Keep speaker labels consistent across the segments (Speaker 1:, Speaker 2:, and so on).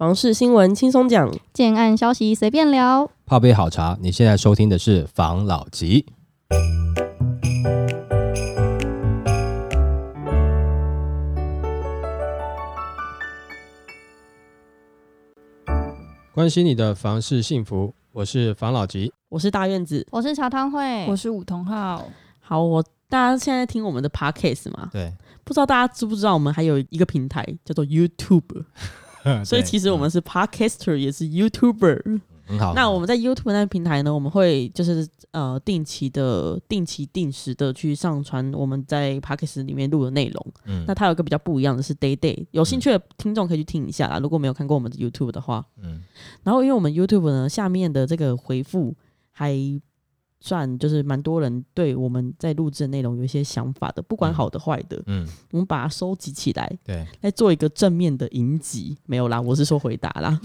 Speaker 1: 房事新闻轻松讲，
Speaker 2: 建案消息随便聊。
Speaker 3: 泡杯好茶，你现在收听的是房老吉。关心你的房事幸福，我是房老吉。
Speaker 1: 我是大院子。
Speaker 2: 我是茶汤会，
Speaker 4: 我是武同浩，
Speaker 1: 好，我大家现在听我们的 podcast 嘛，
Speaker 3: 对，
Speaker 1: 不知道大家知不知道，我们还有一个平台叫做 YouTube，所以其实我们是 podcaster，也是 YouTuber。
Speaker 3: 很好。
Speaker 1: 那我们在 YouTube 那个平台呢，我们会就是呃定期的、定期定时的去上传我们在 Podcast 里面录的内容。
Speaker 3: 嗯
Speaker 1: 那它有一个比较不一样的是 Day Day，有兴趣的听众可以去听一下啦。如果没有看过我们的 YouTube 的话，
Speaker 3: 嗯
Speaker 1: 然后因为我们 YouTube 呢下面的这个回复还算就是蛮多人对我们在录制的内容有一些想法的，不管
Speaker 3: 嗯
Speaker 1: 好的坏的，
Speaker 3: 嗯，
Speaker 1: 我们把它收集起来，
Speaker 3: 对，
Speaker 1: 来做一个正面的迎击。没有啦，我是说回答啦，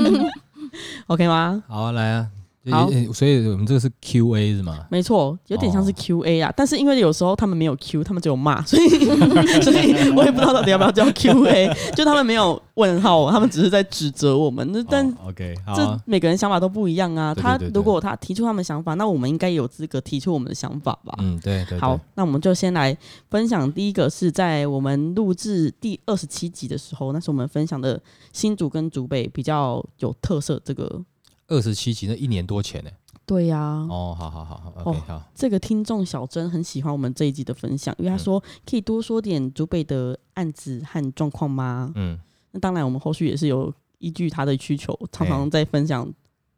Speaker 1: OK 吗？
Speaker 3: 好啊，来啊。
Speaker 1: 好
Speaker 3: 所以我们这个是 Q&A 是吗？
Speaker 1: 没错，有点像是
Speaker 3: 哦
Speaker 1: Q A 啊，但是因为有时候他们没有 Q，他们只有骂，所以 所以我也不知道到底要不要叫 Q A，就他们没有问号，他们只是在指责我们。那但
Speaker 3: 哦 OK，好
Speaker 1: 这
Speaker 3: 啊，
Speaker 1: 每个人想法都不一样啊。他如果他提出他们想法，那我们应该有资格提出我们的想法吧？
Speaker 3: 嗯，对对，
Speaker 1: 好，，那我们就先来分享第一个是在我们录制第二十七集的时候，那是我们分享的新竹跟竹北比较有特色这个。
Speaker 3: 二十七集，那一年多前呢？
Speaker 1: 对呀、
Speaker 3: 哦，好好好好，OK，
Speaker 1: 哦
Speaker 3: 好，
Speaker 1: 这个听众小珍很喜欢我们这一集的分享，因为他说可以多说点竹北的案子和状况吗？
Speaker 3: 嗯，
Speaker 1: 那当然，我们后续也是有依据他的需求，常常在分享
Speaker 3: 对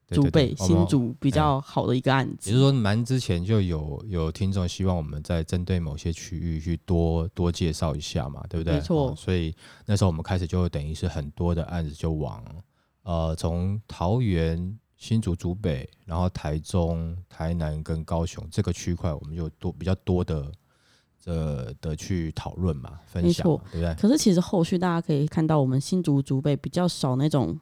Speaker 3: 对
Speaker 1: 竹北、
Speaker 3: 对我们
Speaker 1: 新竹比较好的一个案子。
Speaker 3: 也就是说，蛮之前就有有听众希望我们在针对某些区域去多多介绍一下嘛，对不对？
Speaker 1: 没错
Speaker 3: 哦所以那时候我们开始就等于是很多的案子就往呃从桃园、新竹、竹北，然后台中、台南跟高雄这个区块，我们就多比较多的这的去讨论嘛，分享嘛，对不对？
Speaker 1: 可是其实后续大家可以看到，我们新竹竹北比较少那种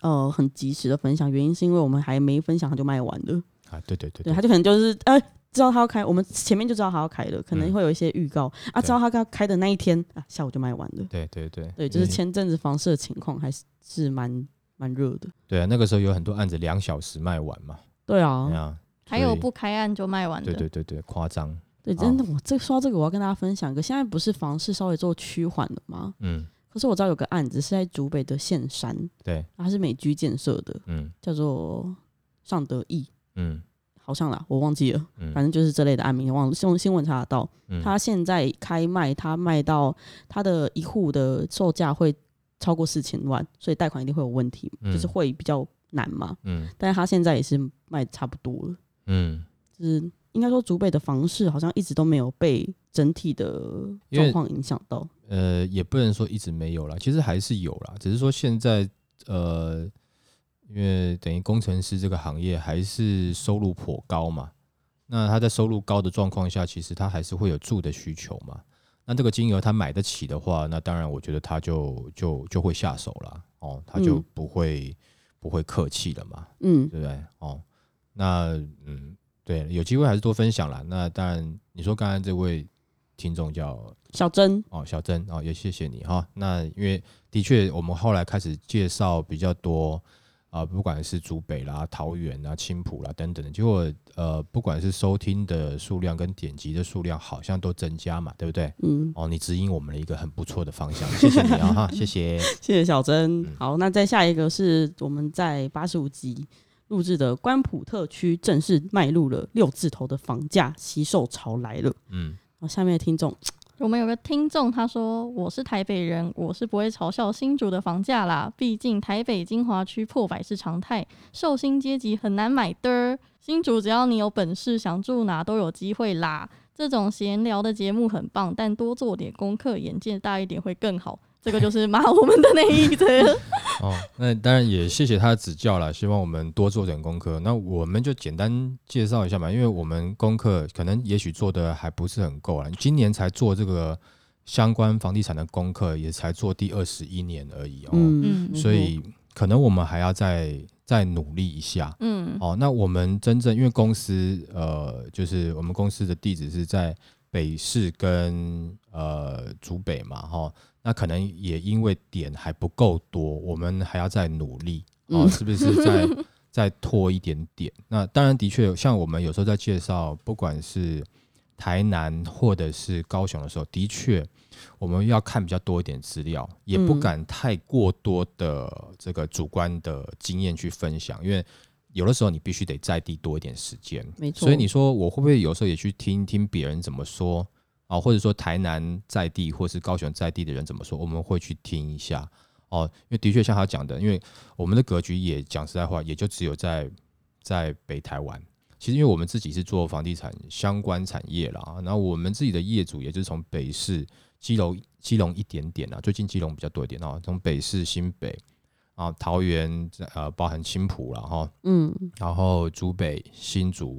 Speaker 1: 呃很及时的分享，原因是因为我们还没分享它就卖完了。
Speaker 3: 啊，对对对
Speaker 1: 对，他就可能就是哎、知道他要开，我们前面就知道他要开了，可能
Speaker 3: 嗯
Speaker 1: 会有一些预告、啊，知道他要开的那一天啊，下午就卖完了。
Speaker 3: 对对对
Speaker 1: 对，就是前阵子房市的情况还是是蛮蛮热的。
Speaker 3: 对啊，那个时候有很多案子两小时卖完嘛，
Speaker 1: 对啊，
Speaker 3: 对啊，
Speaker 2: 还有不开案就卖完的。
Speaker 3: 对对对对，夸张，
Speaker 1: 对，真的，我这说到这个，我要跟大家分享一个，现在不是房市稍微做趋缓了吗？
Speaker 3: 嗯，
Speaker 1: 可是我知道有个案子是在竹北的县山，
Speaker 3: 对，
Speaker 1: 它是美居建设的，
Speaker 3: 嗯。
Speaker 1: 叫做尚德义，
Speaker 3: 嗯。
Speaker 1: 好像啦，我忘记了，
Speaker 3: 嗯，
Speaker 1: 反正就是这类的案名，忘了用新闻查得到。
Speaker 3: 嗯
Speaker 1: 它现在开卖，它卖到它的一户的售价会超过四千万，所以贷款一定会有问题，
Speaker 3: 嗯
Speaker 1: 就是会比较难嘛。
Speaker 3: 嗯
Speaker 1: 但是他现在也是卖差不多了，
Speaker 3: 嗯，
Speaker 1: 就是应该说竹北的房市好像一直都没有被整体的状况影响到。
Speaker 3: 呃，也不能说一直没有啦，其实还是有啦，只是说现在呃，因为等于工程师这个行业还是收入颇高嘛，那他在收入高的状况下，其实他还是会有住的需求嘛。那这个金额他买得起的话，那当然我觉得他就就就会下手了哦，他就
Speaker 1: 嗯
Speaker 3: 不会、不会客气了嘛。
Speaker 1: 嗯，
Speaker 3: 对不对？哦，那嗯，对，有机会还是多分享啦。那当然，你说刚才这位听众叫
Speaker 1: 小珍，
Speaker 3: 哦小珍哦，也谢谢你哈、那因为的确，我们后来开始介绍比较多啊、不管是竹北啦、桃园啦、青浦啦等等的，结果呃，不管是收听的数量跟点击的数量，好像都增加嘛，对不对？
Speaker 1: 嗯，
Speaker 3: 哦，你指引我们了一个很不错的方向，谢谢你啊哈，谢谢。
Speaker 1: 谢谢小珍。
Speaker 3: 嗯
Speaker 1: 好，那再下一个是我们在八十五集录制的关埔特区正式迈入了六字头的房价惜售潮来了。
Speaker 3: 嗯
Speaker 1: 好，下面的听众，
Speaker 2: 我们有个听众他说：“我是台北人，我是不会嘲笑新竹的房价啦，毕竟台北精华区破百是常态，寿星阶级很难买的。新竹只要你有本事，想住哪都有机会啦。这种闲聊的节目很棒，但多做点功课，眼界大一点会更好。”这个就是骂我们的那一则。
Speaker 3: 哦，那当然也谢谢他的指教了，希望我们多做点功课。那我们就简单介绍一下嘛，因为我们功课可能也许做的还不是很够啦，今年才做这个相关房地产的功课，也才做第二十一年而已哦，
Speaker 1: 嗯，
Speaker 2: 嗯
Speaker 3: 所以可能我们还要再再努力一下。
Speaker 2: 嗯
Speaker 3: 哦，那我们真正因为公司呃，就是我们公司的地址是在北市跟呃竹北嘛，哈、那可能也因为点还不够多，我们还要再努力哦，是不是再再拖一点点？那当然，的确，像我们有时候在介绍，不管是台南或者是高雄的时候，的确我们要看比较多一点资料，也不
Speaker 1: 嗯
Speaker 3: 敢太过多的这个主观的经验去分享，因为有的时候你必须得在地多一点时间。
Speaker 1: 没错。
Speaker 3: 所以你说我会不会有时候也去听听别人怎么说啊，或者说台南在地或是高雄在地的人怎么说，我们会去听一下哦。因为的确像他讲的，因为我们的格局也讲实在话，也就只有在在北台湾。其实因为我们自己是做房地产相关产业啦，然后我们自己的业主也就是从北市、基隆、基隆一点点啊，最近基隆比较多一点啊，从北市、新北啊、桃园呃，包含青浦了哈，
Speaker 1: 嗯，
Speaker 3: 然后竹北、新竹、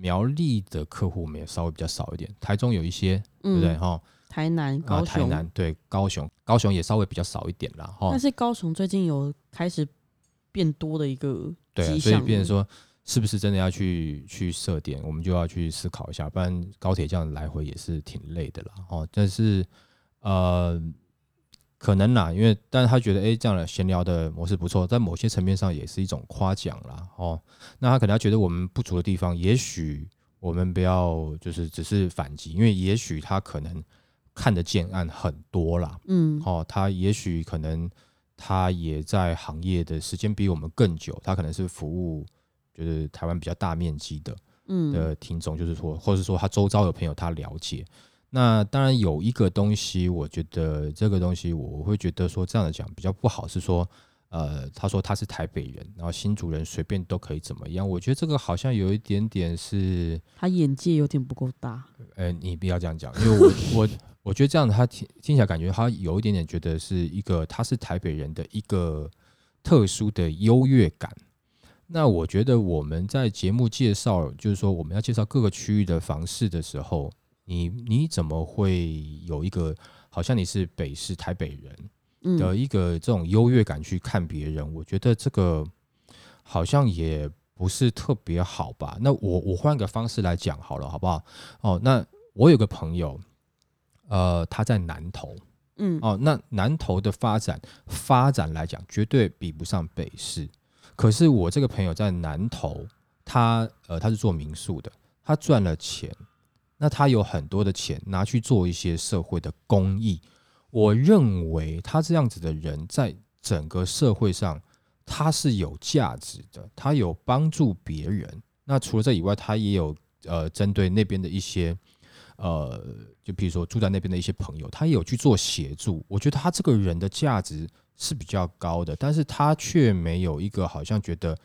Speaker 3: 苗栗的客户我们也稍微比较少一点，台中有一些，对不对？
Speaker 1: 嗯
Speaker 3: 哈、
Speaker 1: 台南、
Speaker 3: 啊，
Speaker 1: 高雄，
Speaker 3: 台南对高雄，高雄也稍微比较少一点啦，哈
Speaker 1: 但。是高雄最近有开始变多的一个
Speaker 3: 对啊，所以
Speaker 1: 象，
Speaker 3: 变成说，是不是真的要去去设点，我们就要去思考一下，不然高铁这样来回也是挺累的啦，哦。但是呃，可能啦，因为但是他觉得，哎、这样的闲聊的模式不错，在某些层面上也是一种夸奖啦，哦。那他可能他觉得我们不足的地方，也许我们不要就是只是反击，因为也许他可能看得见案很多啦，
Speaker 1: 嗯
Speaker 3: 哦，他也许可能他也在行业的时间比我们更久，他可能是服务就是台湾比较大面积的
Speaker 1: 嗯
Speaker 3: 的听众，就是说，或者说他周遭有朋友他了解。那当然有一个东西，我觉得这个东西我会觉得说这样的讲比较不好，是说，呃，他说他是台北人，然后新主人随便都可以怎么样，我觉得这个好像有一点点是。
Speaker 1: 他眼界有点不够大，
Speaker 3: 呃，你不要这样讲，因为我我我觉得这样他听听起来感觉他有一点点觉得是一个他是台北人的一个特殊的优越感。那我觉得我们在节目介绍，就是说我们要介绍各个区域的房市的时候，你你怎么会有一个好像你是北市台北人
Speaker 1: 嗯
Speaker 3: 的一个这种优越感去看别人？我觉得这个好像也不是特别好吧。那我我换个方式来讲好了，好不好？哦，那我有个朋友，呃，他在南投
Speaker 1: 嗯
Speaker 3: 哦，那南投的发展发展来讲，绝对比不上北市。可是我这个朋友在南投，他呃他是做民宿的，他赚了钱，那他有很多的钱拿去做一些社会的公益。我认为他这样子的人，在整个社会上他是有价值的，他有帮助别人。那除了这以外，他也有呃针对那边的一些呃，就比如说住在那边的一些朋友，他也有去做协助。我觉得他这个人的价值是比较高的，但是他却没有一个好像觉得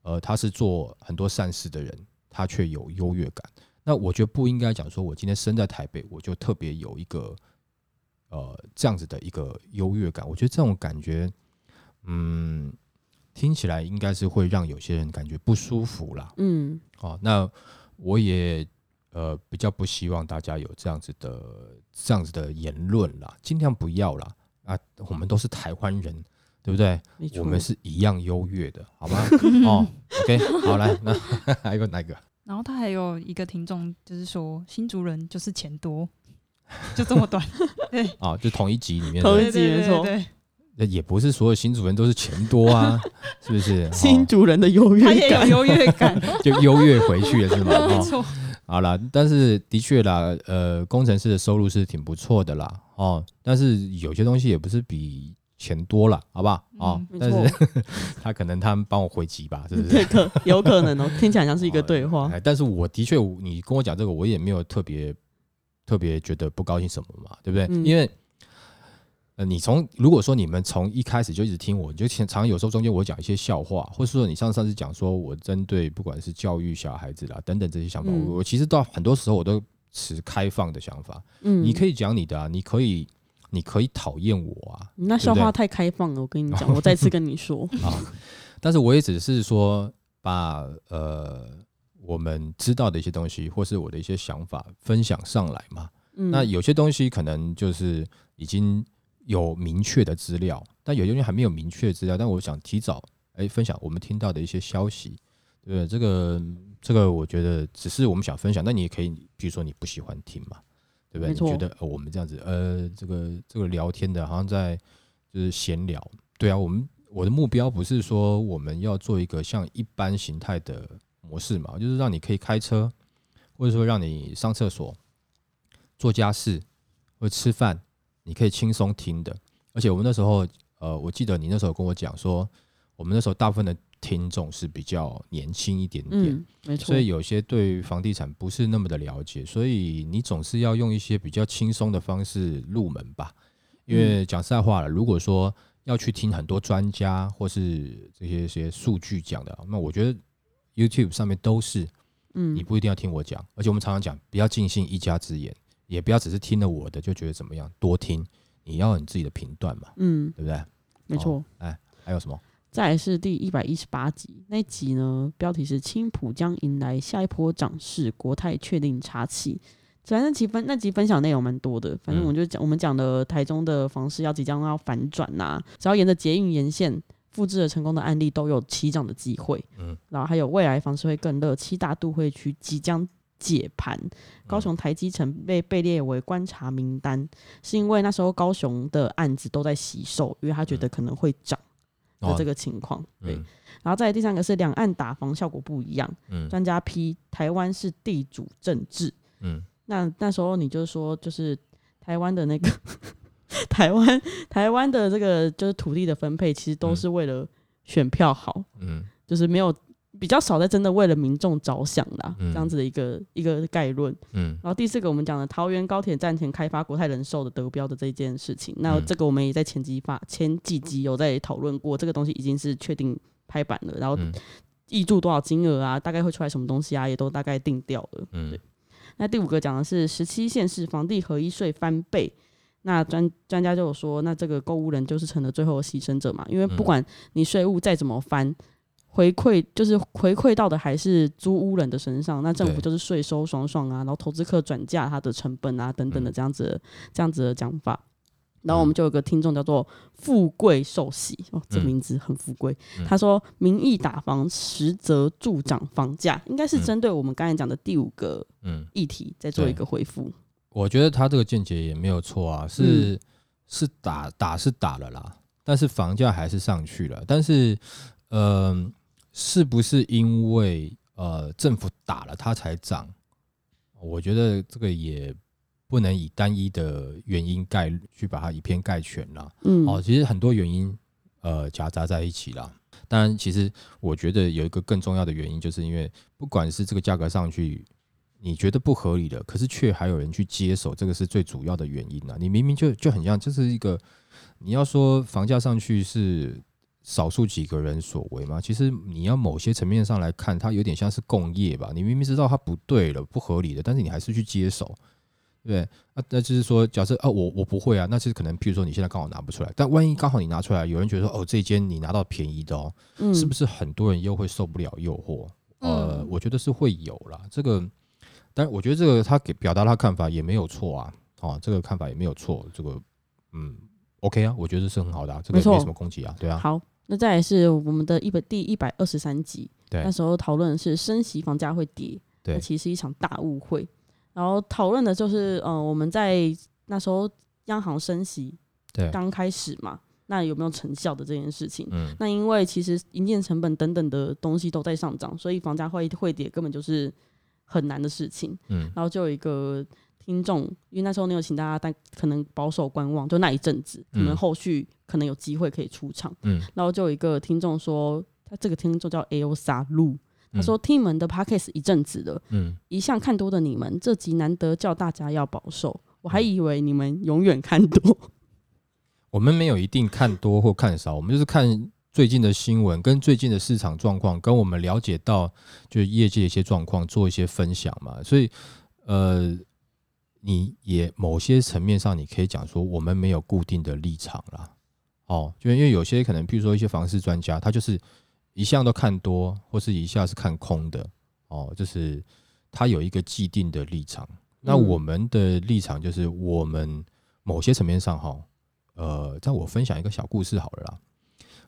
Speaker 3: 呃他是做很多善事的人，他却有优越感。那我觉得不应该讲说，我今天生在台北，我就特别有一个呃这样子的一个优越感。我觉得这种感觉，嗯，听起来应该是会让有些人感觉不舒服啦。
Speaker 1: 嗯
Speaker 3: 哦，那我也呃比较不希望大家有这样子的这样子的言论啦，尽量不要啦。啊，我们都是台湾人，对不对？我们是一样优越的，好吗？哦，OK，好，来，那 还有哪一个？
Speaker 4: 然后他还有一个听众，就是说新族人就是钱多，就这么短。对，
Speaker 3: 啊，就同一集里面
Speaker 1: 同一，集没错
Speaker 4: 对对
Speaker 3: 那也不是所有新主人都是钱多啊，是不是？
Speaker 1: 新
Speaker 3: 哦
Speaker 1: 主人的优
Speaker 4: 对他也
Speaker 1: 越感，
Speaker 4: 有优越感，
Speaker 3: 就优越回去了，是吗？哦，
Speaker 4: 没错。
Speaker 3: 好啦，但是的确啦，呃，工程师的收入是挺不错的啦，哦，但是有些东西也不是比钱多了，好不好？哦，
Speaker 1: 没
Speaker 3: 但是 他可能他们帮我回击吧，是不
Speaker 1: 对，
Speaker 3: 是？
Speaker 1: 可有可能哦，听起来像是一个对话，
Speaker 3: 哎，但是我的确，你跟我讲这个，我也没有特别特别觉得不高兴什么嘛，对不对？
Speaker 1: 嗯
Speaker 3: 因为呃，你从如果说你们从一开始就一直听我，你就常常有时候中间我讲一些笑话，或是说你上上次讲说我针对不管是教育小孩子啦等等这些想法，
Speaker 1: 嗯
Speaker 3: 我我其实到很多时候我都持开放的想法。
Speaker 1: 嗯，
Speaker 3: 你可以讲你的啊，你可以你可以讨厌我啊，
Speaker 1: 那笑话太开放了，我跟你讲，我再次跟你说，
Speaker 3: 啊，但是我也只是说把呃我们知道的一些东西，或是我的一些想法分享上来嘛。
Speaker 1: 嗯，
Speaker 3: 那有些东西可能就是已经有明确的资料，但有些东西还没有明确的资料，但我想提早哎、分享我们听到的一些消息，对？这个这个我觉得只是我们想分享，那你也可以，比如说你不喜欢听嘛，对不对？你觉得、呃、我们这样子，呃，这个这个聊天的，好像在就是闲聊，对啊，我们我的目标不是说我们要做一个像一般形态的模式嘛，就是让你可以开车，或者说让你上厕所、做家事或者吃饭，你可以轻松听的。而且我们那时候，呃，我记得你那时候跟我讲说，我们那时候大部分的听众是比较年轻一点点，
Speaker 1: 嗯，没错
Speaker 3: 所，以有些对房地产不是那么的了解，所以你总是要用一些比较轻松的方式入门吧。因为讲实在话了，如果说要去听很多专家或是这些些数据讲的，那我觉得 YouTube 上面都是，嗯你
Speaker 1: 嗯，
Speaker 3: 不一定要听我讲，而且我们常常讲，不要尽信一家之言，也不要只是听了我的就觉得怎么样，多听，你要有你自己的评断嘛，
Speaker 1: 嗯，
Speaker 3: 对不对？
Speaker 1: 没错。
Speaker 3: 哎还有什么？
Speaker 1: 再来是第一百一十八集，那集呢标题是“青浦将迎来下一波涨势，国泰确定插旗”。反正那集分那集分享内容蛮多的，反正
Speaker 3: 嗯
Speaker 1: 我就讲、我们讲的台中的房市要即将要反转呐、只要沿着捷运沿线复制了成功的案例，都有起涨的机会。
Speaker 3: 嗯，
Speaker 1: 然后还有未来房市会更热，七大都会区即将解盘，高雄台积城被被列为观察名单，是因为那时候高雄的案子都在洗售，因为他觉得可能会涨的这
Speaker 3: 个，
Speaker 1: 情况。对，
Speaker 3: 嗯
Speaker 1: 然后再第三个是两岸打防效果不一样，
Speaker 3: 嗯。
Speaker 1: 专家批台湾是地主政治。
Speaker 3: 嗯。
Speaker 1: 那那时候你就说，就是台湾的那个 台湾台湾的这个就是土地的分配，其实都
Speaker 3: 嗯。
Speaker 1: 是为了选票好，
Speaker 3: 嗯。
Speaker 1: 就是没有比较少在真的为了民众着想啦，
Speaker 3: 嗯
Speaker 1: 这样子的一个一个概论。
Speaker 3: 嗯
Speaker 1: 然后第四个我们讲的桃园高铁站前开发国泰人寿的德标的这一件事情，那
Speaker 3: 嗯
Speaker 1: 这个我们也在前几发前几集有在讨论过，这个东西已经是确定拍板了，然后
Speaker 3: 嗯
Speaker 1: 挹注多少金额啊，大概会出来什么东西啊，也都大概定掉了。
Speaker 3: 嗯
Speaker 1: 对那第五个讲的是十七县市房地合一税翻倍。那专专家就有说，那这个购物人就是成了最后的牺牲者嘛，因为不
Speaker 3: 嗯
Speaker 1: 管你税务再怎么翻，回馈就是回馈到的还是租屋人的身上，那政府就是税收爽爽啊，然后投资客转嫁它的成本啊等等的
Speaker 3: 嗯
Speaker 1: 这样子的、这样子的讲法。然后我
Speaker 3: 嗯
Speaker 1: 们就有个听众叫做富贵寿喜哦，这
Speaker 3: 嗯
Speaker 1: 名字很富贵。
Speaker 3: 嗯
Speaker 1: 他说民意打房实则助长房价，应该是
Speaker 3: 嗯
Speaker 1: 针对我们刚才讲的第五个
Speaker 3: 嗯，
Speaker 1: 议题在做一个回复。
Speaker 3: 我觉得他这个见解也没有错啊，是、是打打是打了啦，但是房价还是上去了。但是，呃，是不是因为呃政府打了它才涨？我觉得这个也不能以单一的原因概去把它以偏概全啦。
Speaker 1: 嗯，
Speaker 3: 哦，其实很多原因呃夹杂在一起啦。当然，其实我觉得有一个更重要的原因，就是因为不管是这个价格上去，你觉得不合理的，可是却还有人去接手，这个是最主要的原因啊。你明明就就很像，这是一个你要说房价上去是少数几个人所为嘛？其实你要某些层面上来看，它有点像是共业吧。你明明知道它不对了、不合理的，但是你还是去接手，对不对？啊，那就是说，假设啊，我我不会啊，那其实可能，譬如说你现在刚好拿不出来，但万一刚好你拿出来，有人觉得说，哦，这间你拿到便宜的哦，
Speaker 1: 嗯
Speaker 3: 是不是很多人又会受不了诱惑？呃，
Speaker 2: 嗯
Speaker 3: 我觉得是会有啦。这个，但是我觉得这个他给表达他看法也没有错啊，哦，这个看法也没有错，这个嗯，OK 啊，我觉得是很好的、啊，这个
Speaker 1: 没
Speaker 3: 什么攻击啊，对啊，
Speaker 1: 好，那再来是我们的一本第一百二十三集，那时候讨论的是升息房价会跌，
Speaker 3: 对
Speaker 1: 那其实是一场大误会。然后讨论的就是，呃，我们在那时候央行升息
Speaker 3: 对，
Speaker 1: 刚开始嘛，那有没有成效的这件事情？
Speaker 3: 嗯
Speaker 1: 那因为其实营建成本等等的东西都在上涨，所以房价会会跌根本就是很难的事情。
Speaker 3: 嗯
Speaker 1: 然后就有一个听众，因为那时候你有请大家，但可能保守观望，就那一阵子，可能
Speaker 3: 嗯
Speaker 1: 后续可能有机会可以出场。
Speaker 3: 嗯，
Speaker 1: 然后就有一个听众说，他这个听众叫 A O 萨路，他说听你们的 podcast 一阵子了，
Speaker 3: 嗯，
Speaker 1: 一向看多的你们，这集难得叫大家要保守，我还以为你们永远看多。
Speaker 3: 我们没有一定看多或看少，我们就是看最近的新闻跟最近的市场状况，跟我们了解到就是业界一些状况做一些分享嘛。所以，呃，你也某些层面上你可以讲说，我们没有固定的立场啦。哦，就因为有些可能，譬如说一些房市专家，他就是一向都看多，或是一下是看空的。哦，就是他有一个既定的立场。那
Speaker 1: 嗯
Speaker 3: 我们的立场就是，我们某些层面上哈，呃，在我分享一个小故事好了啦。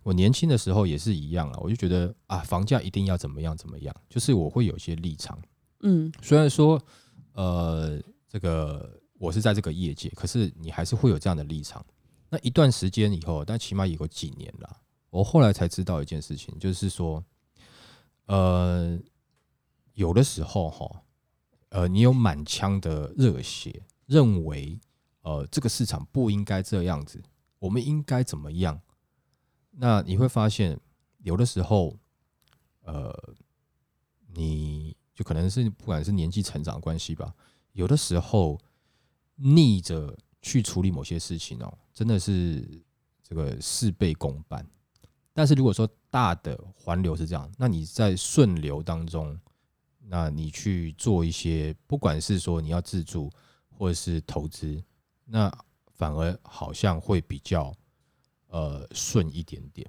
Speaker 3: 我年轻的时候也是一样啊，我就觉得啊，房价一定要怎么样怎么样，就是我会有一些立场。
Speaker 1: 嗯
Speaker 3: 虽然说，呃，这个我是在这个业界，可是你还是会有这样的立场。那一段时间以后，但起码也有几年了，我后来才知道一件事情，就是说，呃，有的时候哈，呃，你有满腔的热血，认为呃这个市场不应该这样子，我们应该怎么样？那你会发现，有的时候，呃，你就可能是不管是年纪成长关系吧，有的时候逆着去处理某些事情哦，真的是这个事倍功半。但是如果说大的环流是这样，那你在顺流当中，那你去做一些，不管是说你要自助或者是投资，那反而好像会比较呃顺一点点，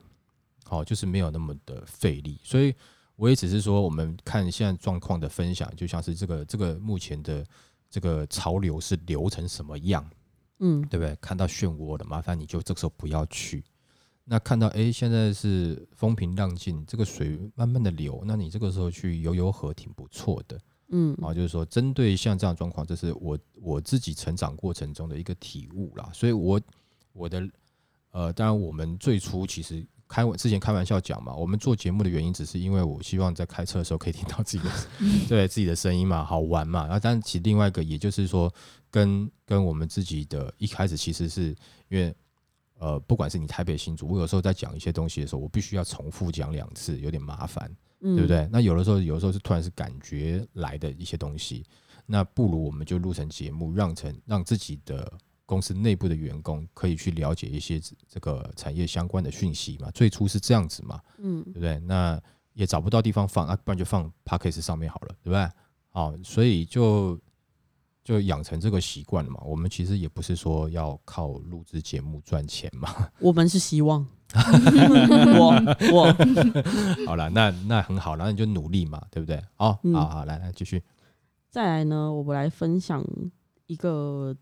Speaker 3: 好，就是没有那么的费力。所以我也只是说，我们看现在状况的分享，就像是这个这个目前的这个潮流是流成什么样，
Speaker 1: 嗯，
Speaker 3: 对不对？看到漩涡了，麻烦你就这个时候不要去。那看到哎，现在是风平浪静，这个水慢慢的流，那你这个时候去游游河挺不错的。
Speaker 1: 嗯，
Speaker 3: 啊，就是说针对像这样状况，这是我我自己成长过程中的一个体悟啦。所以，我我的呃，当然我们最初其实开我之前开玩笑讲嘛，我们做节目的原因只是因为我希望在开车的时候可以听到自己的 对自己的声音嘛，好玩嘛。然后，但其实另外一个，也就是说，跟跟我们自己的一开始其实是因为。呃，不管是你台北新竹，我有时候在讲一些东西的时候，我必须要重复讲两次，有点麻烦，对不对？那有的时候，有的时候是突然是感觉来的一些东西，那不如我们就录成节目，让成让自己的公司内部的员工可以去了解一些这个产业相关的讯息嘛。最初是这样子嘛，嗯，对不对？那也找不到地方放啊，不然就放 p a c k a g e 上面好了，对不对？好，所以就。就养成这个习惯了嘛。我们其实也不是说要靠录制节目赚钱嘛。
Speaker 1: 我们是希望。我我
Speaker 3: 好了，那那很好，然后你就努力嘛，对不对？好，好好来来继续。
Speaker 1: 再来呢，我们来分享一个，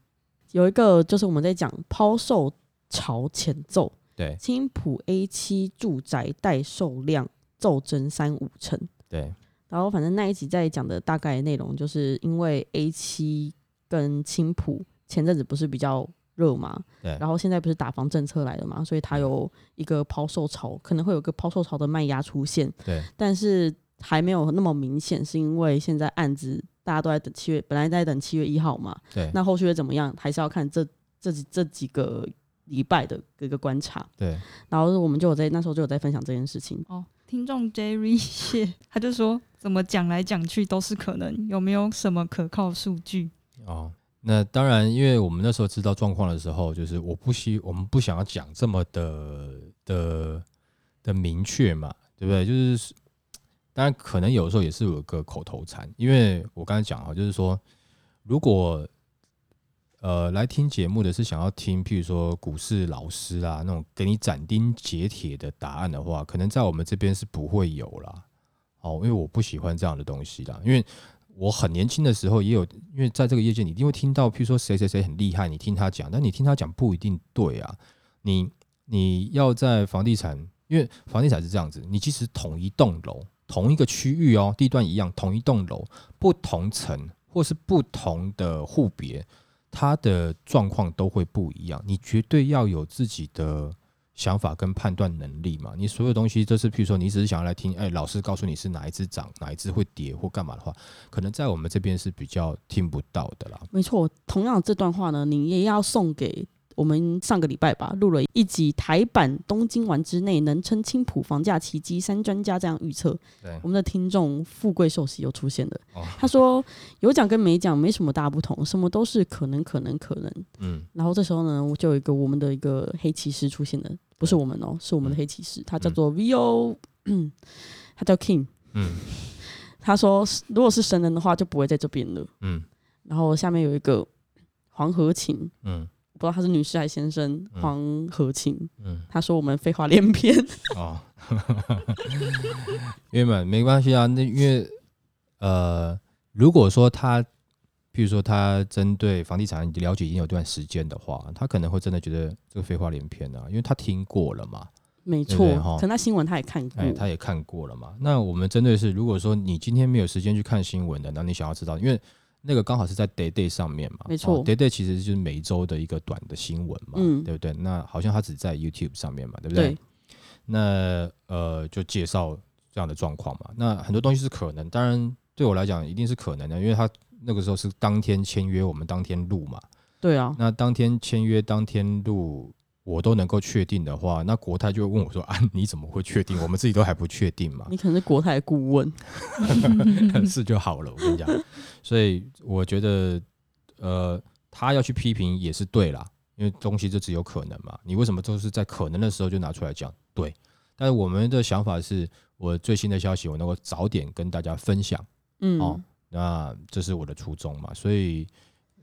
Speaker 1: 有一个就是我们在讲抛售潮前奏。
Speaker 3: 对，
Speaker 1: 青浦 A 七住宅待售量骤增三五成。
Speaker 3: 对。
Speaker 1: 然后反正那一集在讲的大概内容，就是因为 A 七跟青浦前阵子不是比较热嘛，
Speaker 3: 对，
Speaker 1: 然后现在不是打房政策来了嘛，所以它有一个抛售潮，可能会有个抛售潮的卖压出现，
Speaker 3: 对，
Speaker 1: 但是还没有那么明显，是因为现在案子大家都在等七月，本来在等七月一号嘛，
Speaker 3: 对，
Speaker 1: 那后续会怎么样，还是要看这这这几个礼拜的一个观察，
Speaker 3: 对，
Speaker 1: 然后我们就有在那时候就有在分享这件事情
Speaker 4: 哦。听众 Jerry 谢，他就说怎么讲来讲去都是可能，有没有什么可靠数据？
Speaker 3: 哦，那当然，因为我们那时候知道状况的时候，就是我不希我们不想要讲这么的的的明确嘛，对不对？就是当然可能有时候也是有个口头禅，因为我刚才讲哈，就是说如果。呃，来听节目的是想要听，譬如说股市老师啊，那种给你斩钉截铁的答案的话，可能在我们这边是不会有啦。哦，因为我不喜欢这样的东西啦。因为我很年轻的时候也有，因为在这个业界，你一定会听到，譬如说谁谁谁很厉害，你听他讲，但你听他讲不一定对啊。你你要在房地产，因为房地产是这样子，你即使同一栋楼、同一个区域哦，地段一样，同一栋楼，不同层或是不同的户别。它的状况都会不一样，你绝对要有自己的想法跟判断能力嘛。你所有东西都是，譬如说，你只是想要来听，哎，老师告诉你是哪一只涨，哪一只会跌或干嘛的话，可能在我们这边是比较听不到的啦。
Speaker 1: 没错，同样这段话呢，你也要送给。我们上个礼拜吧录了一集台版东京丸之内能称青浦房价奇迹三专家这样预测。
Speaker 3: 对，
Speaker 1: 我们的听众富贵寿喜又出现了。他说有奖跟没奖没什么大不同，什么都是可能可能可能。嗯，然后这时候呢，我就有一个我们的一个黑骑士出现了，不是我们哦，是我们的黑骑士，他叫做 VO，他叫 King。嗯，他说如果是神人的话就不会在这边了。嗯，然后下面有一个黄河琴。嗯。不知道他是女士还是先生，黄和清。嗯，他说我们废话连篇。哦，
Speaker 3: 因为嘛没关系啊，那因为呃，如果说他，譬如说他针对房地产了解已经有段时间的话，他可能会真的觉得这个废话连篇啊，因为他听过了嘛。
Speaker 1: 没错，可能他新闻他也看过，
Speaker 3: 他也看过了嘛。那我们针对是，如果说你今天没有时间去看新闻的，那你想要知道，因为那个刚好是在 Day Day 上面嘛，
Speaker 1: 没错
Speaker 3: d a y Day 其实就是每周的一个短的新闻嘛，
Speaker 1: 嗯
Speaker 3: 对不对？那好像它只在 YouTube 上面嘛，对不对？
Speaker 1: 对，
Speaker 3: 那呃，就介绍这样的状况嘛。那很多东西是可能，当然对我来讲一定是可能的，因为他那个时候是当天签约，我们当天录嘛。
Speaker 1: 对啊，
Speaker 3: 那当天签约，当天录，我都能够确定的话，那国泰就会问我说：“ 啊，你怎么会确定？我们自己都还不确定嘛。
Speaker 1: 你可能是国泰顾问，
Speaker 3: 是就好了。我跟你讲，所以我觉得，呃，他要去批评也是对啦，因为东西就只有可能嘛。你为什么都是在可能的时候就拿出来讲？对，但是我们的想法是，我最新的消息我能够早点跟大家分享，
Speaker 1: 嗯，
Speaker 3: 哦那这是我的初衷嘛。所以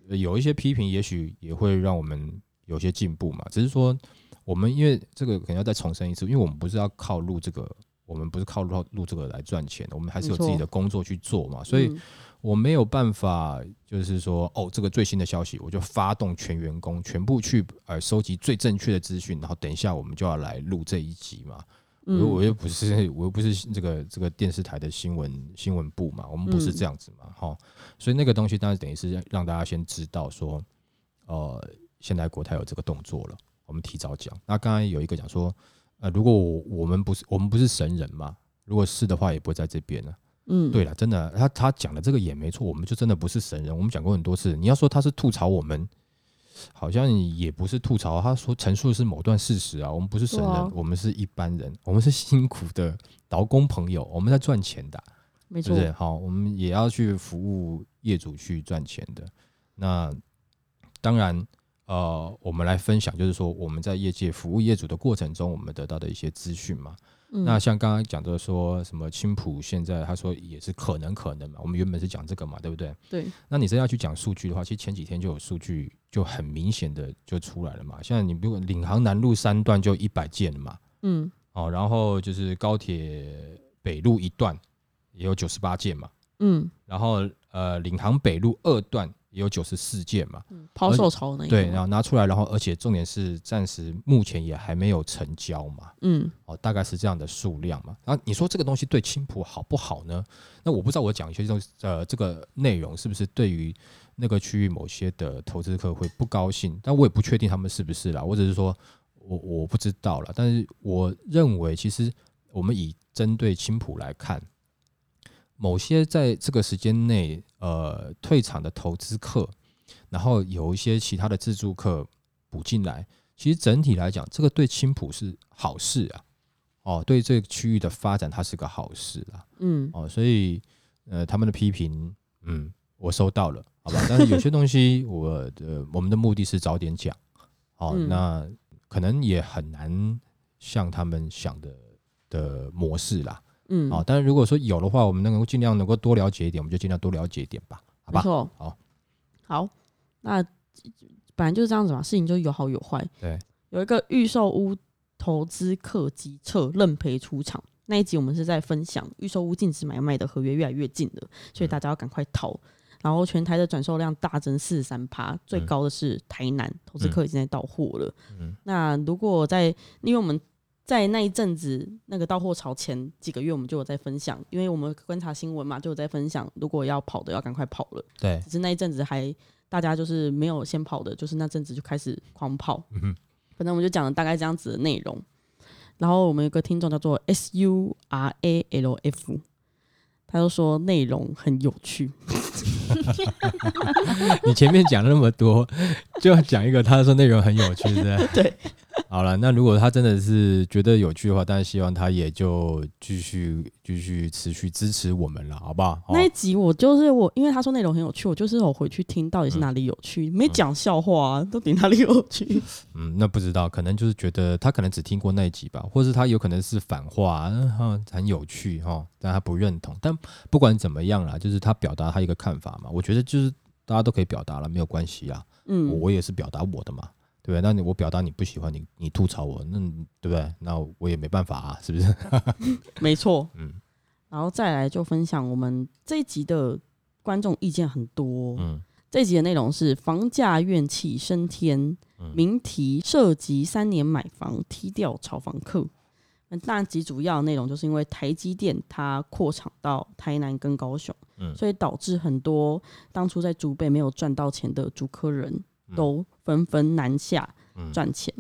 Speaker 3: 呃有一些批评，也许也会让我们有些进步嘛。只是说，我们因为这个可能要再重申一次，因为我们不是要靠录这个。我们不是靠录录这个来赚钱的，我们还是有自己的工作去做嘛，所以
Speaker 1: 嗯
Speaker 3: 我没有办法，就是说，哦，这个最新的消息，我就发动全员工全部去呃收集最正确的资讯，然后等一下我们就要来录这一集嘛。
Speaker 1: 嗯
Speaker 3: 我我又不是我又不是这个这个电视台的新闻新闻部嘛，我们不是这样子嘛，哈、所以那个东西当然等于是让让大家先知道说，呃，现在国泰有这个动作了，我们提早讲。那刚才有一个讲说，呃，如果我我们不是我们不是神人嘛，如果是的话，也不会在这边了。
Speaker 1: 嗯，
Speaker 3: 对了，真的，他他讲的这个也没错，我们就真的不是神人。我们讲过很多次，你要说他是吐槽我们，好像也不是吐槽，他说陈述的是某段事实啊。我们不是神人，我们是一般人，我们是辛苦的劳工朋友，我们在赚钱的啊，
Speaker 1: 没错？
Speaker 3: 好，我们也要去服务业主去赚钱的。那当然，呃，我们来分享，就是说我们在业界服务业主的过程中，我们得到的一些资讯嘛。
Speaker 1: 嗯
Speaker 3: 那像刚刚讲的说什么青浦，现在他说也是可能可能嘛，我们原本是讲这个嘛，对不对？
Speaker 1: 对，
Speaker 3: 那你真要去讲数据的话，其实前几天就有数据就很明显的就出来了嘛。现在你如果领航南路三段就一百件了嘛，
Speaker 1: 嗯
Speaker 3: 哦，然后就是高铁北路一段也有九十八件嘛，
Speaker 1: 嗯，
Speaker 3: 然后呃领航北路二段也有九十四件嘛，
Speaker 1: 抛售潮那一
Speaker 3: 对，然后拿出来，然后而且重点是暂时目前也还没有成交嘛，
Speaker 1: 嗯
Speaker 3: 哦，大概是这样的数量嘛。然后你说这个东西对青浦好不好呢？那我不知道我讲一些东西，呃，这个内容是不是对于那个区域某些的投资客会不高兴？但我也不确定他们是不是啦，我只是说我我不知道了。但是我认为，其实我们以针对青浦来看，某些在这个时间内呃退场的投资客，然后有一些其他的自助客补进来，其实整体来讲，这个对青浦是好事啊。哦，对这个区域的发展，它是个好事啦。
Speaker 1: 嗯
Speaker 3: 哦，所以呃，他们的批评，嗯，我收到了，好吧？但是有些东西，我的我们的目的是早点讲，哦，
Speaker 1: 嗯
Speaker 3: 那可能也很难像他们想的的模式啦。
Speaker 1: 嗯，
Speaker 3: 哦，但是如果说有的话，我们能够尽量能够多了解一点，我们就尽量多了解一点吧，好吧？
Speaker 1: 没错，
Speaker 3: 好，
Speaker 1: 好，那本来就是这样子嘛，事情就有好有坏。
Speaker 3: 对，
Speaker 1: 有一个预售屋投资客急撤认赔出场那一集，我们是在分享预售屋禁止买卖的合约越来越近了，所以大家要赶快逃。然后全台的转售量大增四十三趴，最高的是台南，投资客已经在到货了。
Speaker 3: 嗯
Speaker 1: 那如果在，因为我们在那一阵子那个到货潮前几个月，我们就有在分享，因为我们观察新闻嘛，就有在分享，如果要跑的要赶快跑了。
Speaker 3: 对，
Speaker 1: 只是那一阵子还大家就是没有先跑的，就是那阵子就开始狂跑。
Speaker 3: 嗯哼，
Speaker 1: 反正我们就讲了大概这样子的内容。然后我们有个听众叫做 S U R A L F，他就说内容很有趣。
Speaker 3: 你前面讲了那么多，就要讲一个，他说内容很有趣，对不对？
Speaker 1: 对，
Speaker 3: 好了，那如果他真的是觉得有趣的话，当然希望他也就继续继续持续支持我们了，好不好？哦
Speaker 1: 那一集我就是我，因为他说内容很有趣，我就是我回去听到底是哪里有趣，没讲笑话啊，到底哪里有趣？
Speaker 3: 嗯，那不知道，可能就是觉得他可能只听过那一集吧，或是他有可能是反话，嗯哈，很有趣哈，但他不认同。但不管怎么样啦，就是他表达他一个看法嘛，我觉得就是大家都可以表达了，没有关系啊。我
Speaker 1: 嗯，
Speaker 3: 我也是表达我的嘛，对不对？那你我表达你不喜欢你，你吐槽我，那对不对？那我也没办法啊，是不是？
Speaker 1: 没错。
Speaker 3: 嗯
Speaker 1: 然后再来就分享我们这一集的观众意见很多，
Speaker 3: 嗯
Speaker 1: 这一集的内容是房价怨气升天，
Speaker 3: 嗯
Speaker 1: 民题涉及三年买房踢掉炒房客。那那集主要的内容就是因为台积电它扩厂到台南跟高雄，
Speaker 3: 嗯。
Speaker 1: 所以导致很多当初在竹北没有赚到钱的竹科人都纷纷南下
Speaker 3: 嗯。
Speaker 1: 赚钱，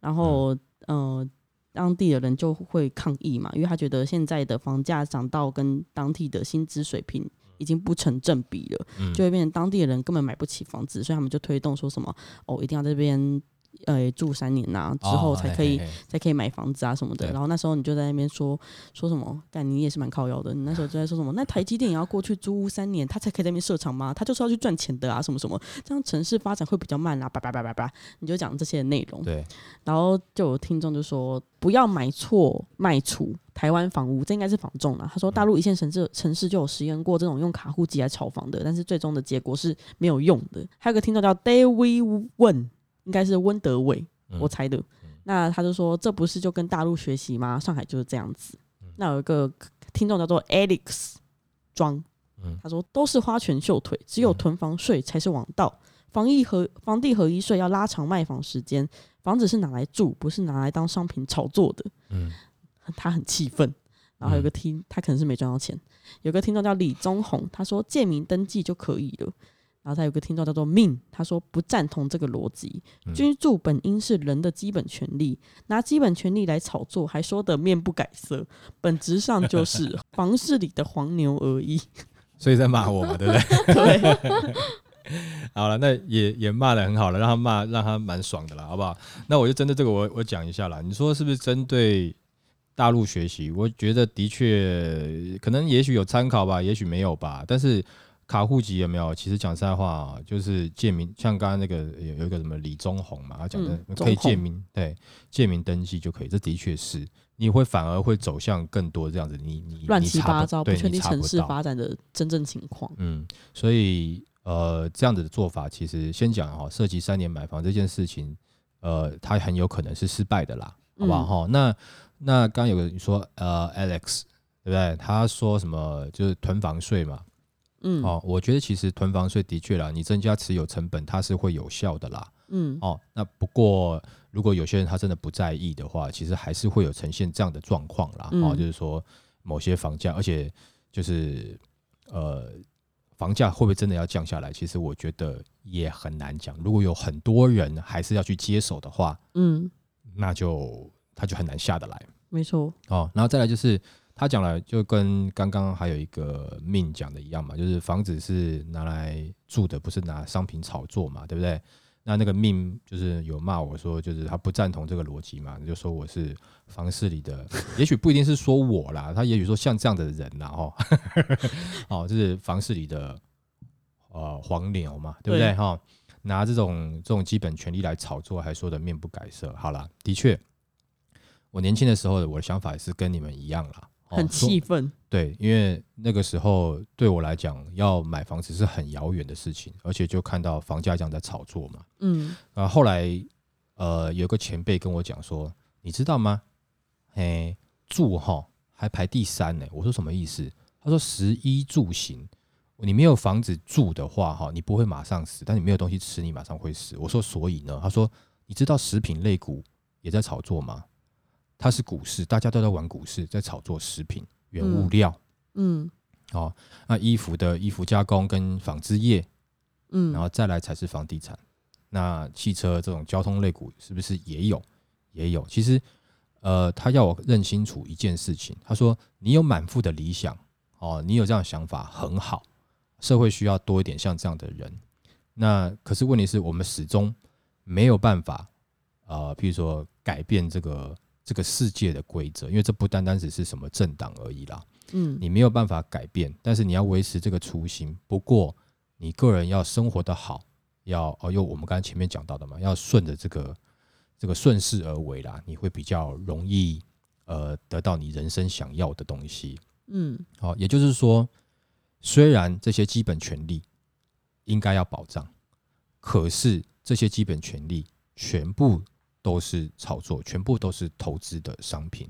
Speaker 1: 然后呃，当地的人就会抗议嘛，因为他觉得现在的房价涨到跟当地的薪资水平已经不成正比了，
Speaker 3: 嗯。
Speaker 1: 就会变成当地的人根本买不起房子，所以他们就推动说什么哦，一定要在这边呃住三年呐、之后才可以、才可以买房子啊什么的。然后那时候你就在那边说说什么，干你也是蛮靠腰的。你那时候就在说什么，那台积电也要过去租屋三年，他才可以在那边设厂吗？他就是要去赚钱的啊，什么什么，这样城市发展会比较慢啊，叭叭叭叭叭，你就讲这些内容。
Speaker 3: 对，
Speaker 1: 然后就有听众就说，不要买错卖出台湾房屋，这应该是房仲啦。他说，大陆一线城市城市就有实验过这种用卡户机来炒房的，但是最终的结果是没有用的。还有个听众叫 David Wen，应该是温德伟，
Speaker 3: 嗯
Speaker 1: 我猜的。那他就说，这不是就跟大陆学习吗？上海就是这样子。那有一个听众叫做 Alex 庄，
Speaker 3: 嗯
Speaker 1: 他说都是花拳绣腿，只有囤房税才是王道。房地合房地合一税要拉长卖房时间，房子是拿来住，不是拿来当商品炒作的。
Speaker 3: 嗯
Speaker 1: 他很气愤。然后有个听，他可能是没赚到钱。有个听众叫李宗宏，他说借名登记就可以了。然后他有个听众叫做命，他说不赞同这个逻辑。
Speaker 3: 嗯
Speaker 1: 居住本应是人的基本权利，拿基本权利来炒作，还说的面不改色，本质上就是 房市里的黄牛而已。
Speaker 3: 所以在骂我嘛，对不对？
Speaker 1: 对，
Speaker 3: 好了，那也也骂的很好了，让他骂，让他蛮爽的了，好不好？那我就针对这个我我讲一下啦。你说是不是针对大陆学习？我觉得的确可能也许有参考吧，也许没有吧。但是卡户籍有没有？其实讲实在话啊，就是借名，像刚刚那个有有一个什么李宗宏嘛，他讲的
Speaker 1: 嗯
Speaker 3: 可以借名，对，借名登记就可以，这的确是。你会反而会走向更多这样子，你你
Speaker 1: 乱七八糟，不
Speaker 3: 对
Speaker 1: 确定城市发展的真正情况。
Speaker 3: 嗯，所以呃，这样子的做法，其实先讲哈，涉及三年买房这件事情，呃，它很有可能是失败的啦，好不好
Speaker 1: 嗯
Speaker 3: 哈、那那刚刚有个你说呃，Alex 对不对？他说什么就是囤房税嘛，
Speaker 1: 嗯，
Speaker 3: 哦，我觉得其实囤房税的确啦，你增加持有成本，它是会有效的啦。
Speaker 1: 嗯，
Speaker 3: 哦，那不过如果有些人他真的不在意的话，其实还是会有呈现这样的状况啦。哦，
Speaker 1: 嗯
Speaker 3: 就是说某些房价，而且就是呃，房价会不会真的要降下来？其实我觉得也很难讲。如果有很多人还是要去接手的话，
Speaker 1: 嗯，
Speaker 3: 那就他就很难下得来。
Speaker 1: 没错，
Speaker 3: 哦，然后再来就是他讲了，就跟刚刚还有一个命讲的一样嘛，就是房子是拿来住的，不是拿商品炒作嘛，对不对？那那个命就是有骂我说，就是他不赞同这个逻辑嘛，就说我是房市里的，也许不一定是说我啦，他也许说像这样的人啦，哦，哦，就是房市里的呃黄牛嘛，对不对？哈、拿这种这种基本权利来炒作，还说的面不改色。好啦，的确，我年轻的时候，我的想法也是跟你们一样啦，哦
Speaker 1: 很气愤。
Speaker 3: 对，因为那个时候对我来讲，要买房子是很遥远的事情，而且就看到房价这样在炒作嘛。
Speaker 1: 嗯
Speaker 3: 啊，后来呃，有个前辈跟我讲说，你知道吗？嘿，住哈还排第三呢。我说什么意思？他说十一住行，你没有房子住的话哈，你不会马上死，但你没有东西吃，你马上会死。我说所以呢？他说你知道食品类股也在炒作吗？它是股市，大家都在玩股市，在炒作食品、原物
Speaker 1: 嗯
Speaker 3: 料。
Speaker 1: 嗯
Speaker 3: 哦，那衣服的衣服加工跟纺织业，
Speaker 1: 嗯，
Speaker 3: 然后再来才是房地产。那汽车这种交通类股是不是也有？也有。其实，呃，他要我认清楚一件事情。他说：“你有满腹的理想，哦，你有这样的想法很好，社会需要多一点像这样的人。那可是问题是我们始终没有办法，呃，譬如说改变这个这个世界的规则，因为这不单单只是什么政党而已啦。
Speaker 1: 嗯
Speaker 3: 你没有办法改变，但是你要维持这个初心。不过你个人要生活的好，要哦，又我们刚才前面讲到的嘛，要顺着这个这个顺势而为啦，你会比较容易呃得到你人生想要的东西。
Speaker 1: 嗯
Speaker 3: 好、也就是说，虽然这些基本权利应该要保障，可是这些基本权利全部都是炒作，全部都是投资的商品。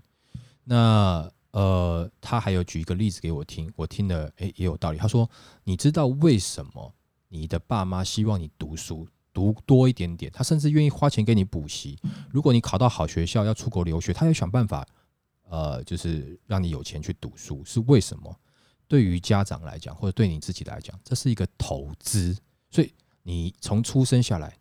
Speaker 3: 那呃，他还有举一个例子给我听，我听了诶也有道理。他说：“你知道为什么你的爸妈希望你读书读多一点点？他甚至愿意花钱给你补习。如果你考到好学校要出国留学，他要想办法呃，就是让你有钱去读书，是为什么？对于家长来讲，或者对你自己来讲，这是一个投资，所以你从出生下来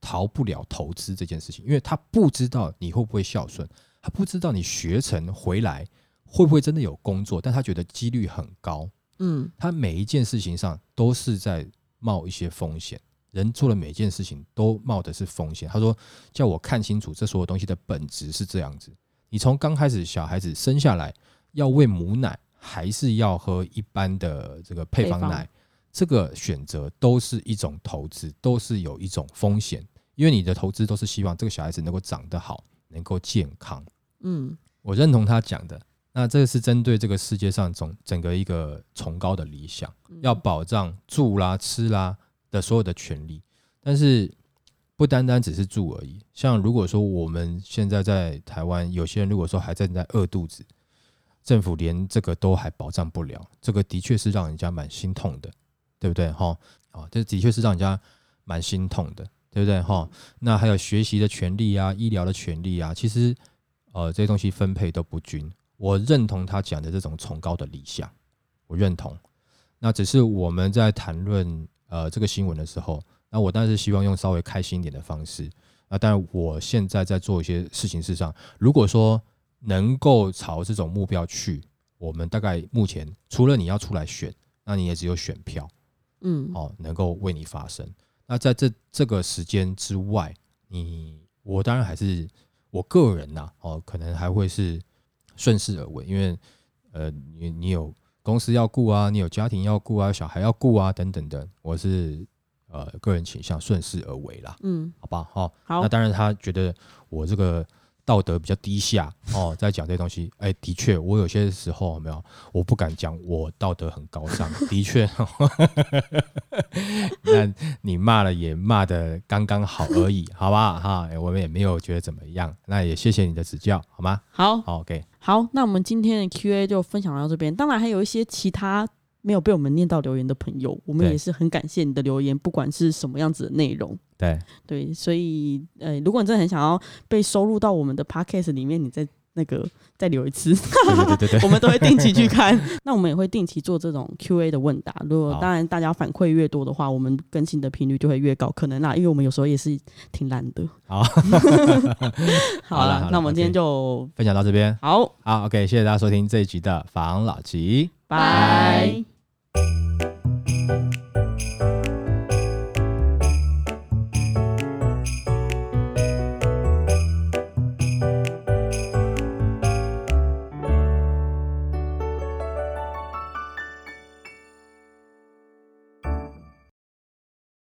Speaker 3: 逃不了投资这件事情，因为他不知道你会不会孝顺，他不知道你学成回来会不会真的有工作，但他觉得几率很高，
Speaker 1: 嗯
Speaker 3: 他每一件事情上都是在冒一些风险。人做的每件事情都冒的是风险。他说：“叫我看清楚这所有东西的本质是这样子。你从刚开始小孩子生下来要喂母奶，还是要喝一般的这个配方
Speaker 1: 配方
Speaker 3: 奶，这个选择都是一种投资，都是有一种风险。因为你的投资都是希望这个小孩子能够长得好，能够健康。
Speaker 1: 嗯
Speaker 3: 我认同他讲的。那这个是针对这个世界上总整个一个崇高的理想，要保障住啦、吃啦的所有的权利，但是不单单只是住而已。像如果说我们现在在台湾，有些人如果说还正在饿肚子，政府连这个都还保障不了，这个的确是让人家蛮心痛的，对不对？哈，哦，这的确是让人家蛮心痛的，对不对？哈，那还有学习的权利啊，医疗的权利啊，其实呃这些东西分配都不均。我认同他讲的这种崇高的理想，我认同。那只是我们在谈论呃这个新闻的时候，那我当然是希望用稍微开心一点的方式。那当然，我现在在做一些事情事上，如果说能够朝这种目标去，我们大概目前除了你要出来选，那你也只有选票
Speaker 1: 嗯
Speaker 3: 哦，能够为你发声。那在这这个时间之外，你我当然还是我个人呐、哦，可能还会是顺势而为，因为呃，你你有公司要顾啊，你有家庭要顾啊，小孩要顾啊，等等的，我是呃个人倾向顺势而为啦，
Speaker 1: 嗯，
Speaker 3: 好吧？哈、
Speaker 1: 好
Speaker 3: 那，当然他觉得我这个道德比较低下哦，在讲这些东西，哎，的确，我有些时候有没有，我不敢讲我道德很高尚，的确，那你骂了也骂的刚刚好而已，好吧？哈，哎我们也没有觉得怎么样，那也谢谢你的指教，好吗？
Speaker 1: 好
Speaker 3: 好，OK，
Speaker 1: 好，那我们今天的 Q&A 就分享到这边。当然还有一些其他没有被我们念到留言的朋友，我们也是很感谢你的留言，不管是什么样子的内容。
Speaker 3: 对，
Speaker 1: 对，所以呃，如果你真的很想要被收录到我们的 podcast 里面，你再那个再留一次，
Speaker 3: 对对对
Speaker 1: 我们都会定期去看。那我们也会定期做这种 Q&A 的问答。如果当然大家反馈越多的话，我们更新的频率就会越高，可能啦，因为我们有时候也是挺懒的。
Speaker 3: 好，
Speaker 1: 好
Speaker 3: 好了
Speaker 1: 那我们今天就
Speaker 3: 分享到这边，
Speaker 1: 好，
Speaker 3: 好，OK，谢谢大家收听这一集的防老集。
Speaker 1: 拜。
Speaker 4: Música